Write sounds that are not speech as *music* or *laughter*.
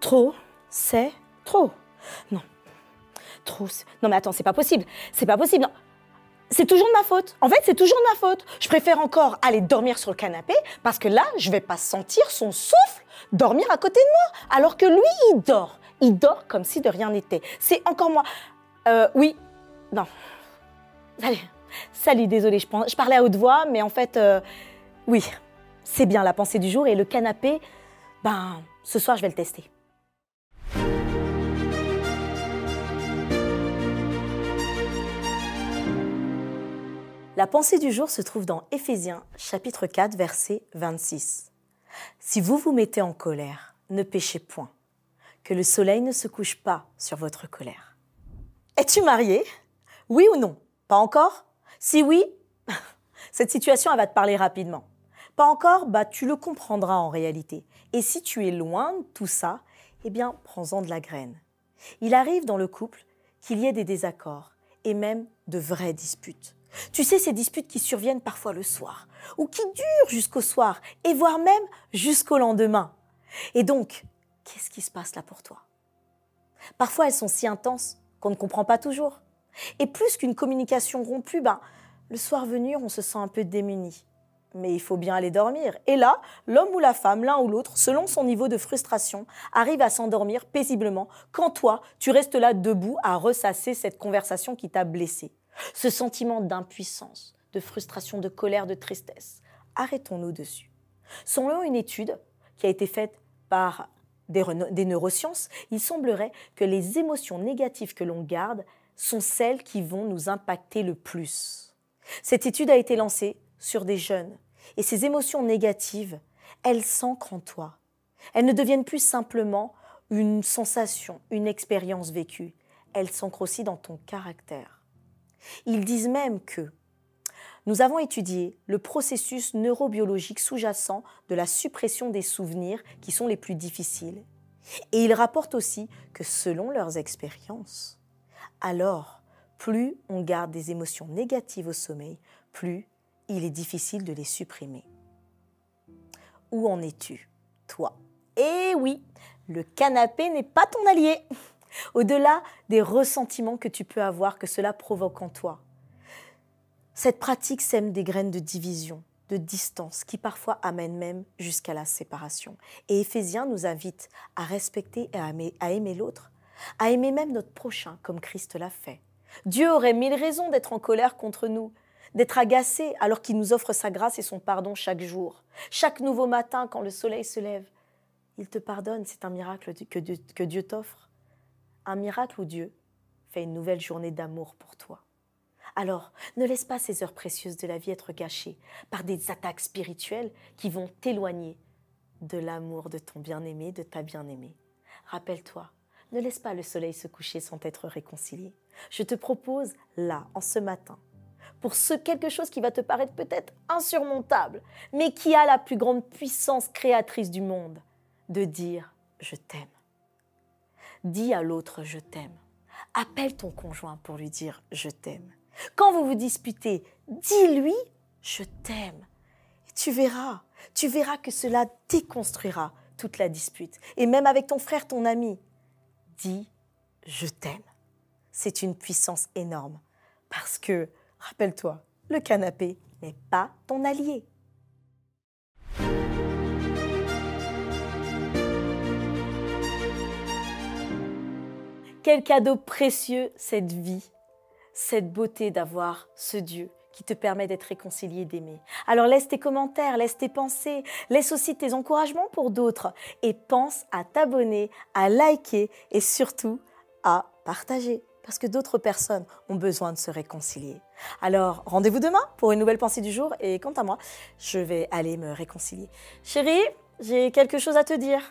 Trop, c'est trop. Non. Trop. Non mais attends, c'est pas possible. C'est pas possible. C'est toujours de ma faute. En fait, c'est toujours de ma faute. Je préfère encore aller dormir sur le canapé parce que là, je vais pas sentir son souffle dormir à côté de moi. Alors que lui, il dort. Il dort comme si de rien n'était. C'est encore moi. Euh, oui. Non. Allez. Salut, désolé, je, pen- je parlais à haute voix, mais en fait, euh, oui, c'est bien la pensée du jour et le canapé, ben, ce soir, je vais le tester. La pensée du jour se trouve dans Éphésiens chapitre 4 verset 26. Si vous vous mettez en colère, ne péchez point, que le soleil ne se couche pas sur votre colère. Es-tu marié? Oui ou non? Pas encore? Si oui, *laughs* cette situation elle va te parler rapidement. Pas encore? Bah tu le comprendras en réalité. Et si tu es loin de tout ça, eh bien prends-en de la graine. Il arrive dans le couple qu'il y ait des désaccords et même de vraies disputes. Tu sais, ces disputes qui surviennent parfois le soir, ou qui durent jusqu'au soir, et voire même jusqu'au lendemain. Et donc, qu'est-ce qui se passe là pour toi? Parfois, elles sont si intenses qu'on ne comprend pas toujours. Et plus qu'une communication rompue, ben, le soir venu, on se sent un peu démuni. Mais il faut bien aller dormir. Et là, l'homme ou la femme, l'un ou l'autre, selon son niveau de frustration, arrive à s'endormir paisiblement quand toi, tu restes là debout à ressasser cette conversation qui t'a blessé. Ce sentiment d'impuissance, de frustration, de colère, de tristesse. Arrêtons-nous dessus. Selon une étude qui a été faite par des, des neurosciences, il semblerait que les émotions négatives que l'on garde sont celles qui vont nous impacter le plus. Cette étude a été lancée sur des jeunes et ces émotions négatives, elles s'ancrent en toi. Elles ne deviennent plus simplement une sensation, une expérience vécue. Elles s'ancrent aussi dans ton caractère. Ils disent même que nous avons étudié le processus neurobiologique sous-jacent de la suppression des souvenirs qui sont les plus difficiles. Et ils rapportent aussi que selon leurs expériences, alors plus on garde des émotions négatives au sommeil, plus il est difficile de les supprimer. Où en es-tu, toi? Eh oui, le canapé n'est pas ton allié. Au-delà des ressentiments que tu peux avoir, que cela provoque en toi. Cette pratique sème des graines de division, de distance, qui parfois amènent même jusqu'à la séparation. Et Éphésiens nous invite à respecter et à aimer, aimer l'autre, à aimer même notre prochain comme Christ l'a fait. Dieu aurait mille raisons d'être en colère contre nous, d'être agacé alors qu'il nous offre sa grâce et son pardon chaque jour. Chaque nouveau matin, quand le soleil se lève, il te pardonne, c'est un miracle que Dieu t'offre. Un miracle où Dieu fait une nouvelle journée d'amour pour toi. Alors, ne laisse pas ces heures précieuses de la vie être gâchées par des attaques spirituelles qui vont t'éloigner de l'amour de ton bien-aimé, de ta bien-aimée. Rappelle-toi, ne laisse pas le soleil se coucher sans être réconcilié. Je te propose, là, en ce matin, pour ce quelque chose qui va te paraître peut-être insurmontable, mais qui a la plus grande puissance créatrice du monde, de dire je t'aime. Dis à l'autre je t'aime. Appelle ton conjoint pour lui dire je t'aime. Quand vous vous disputez, dis-lui je t'aime. Et tu verras, tu verras que cela déconstruira toute la dispute. Et même avec ton frère, ton ami, dis je t'aime. C'est une puissance énorme. Parce que, rappelle-toi, le canapé n'est pas ton allié. Quel cadeau précieux cette vie, cette beauté d'avoir ce Dieu qui te permet d'être réconcilié, d'aimer. Alors laisse tes commentaires, laisse tes pensées, laisse aussi tes encouragements pour d'autres et pense à t'abonner, à liker et surtout à partager parce que d'autres personnes ont besoin de se réconcilier. Alors rendez-vous demain pour une nouvelle pensée du jour et quant à moi, je vais aller me réconcilier. Chérie, j'ai quelque chose à te dire.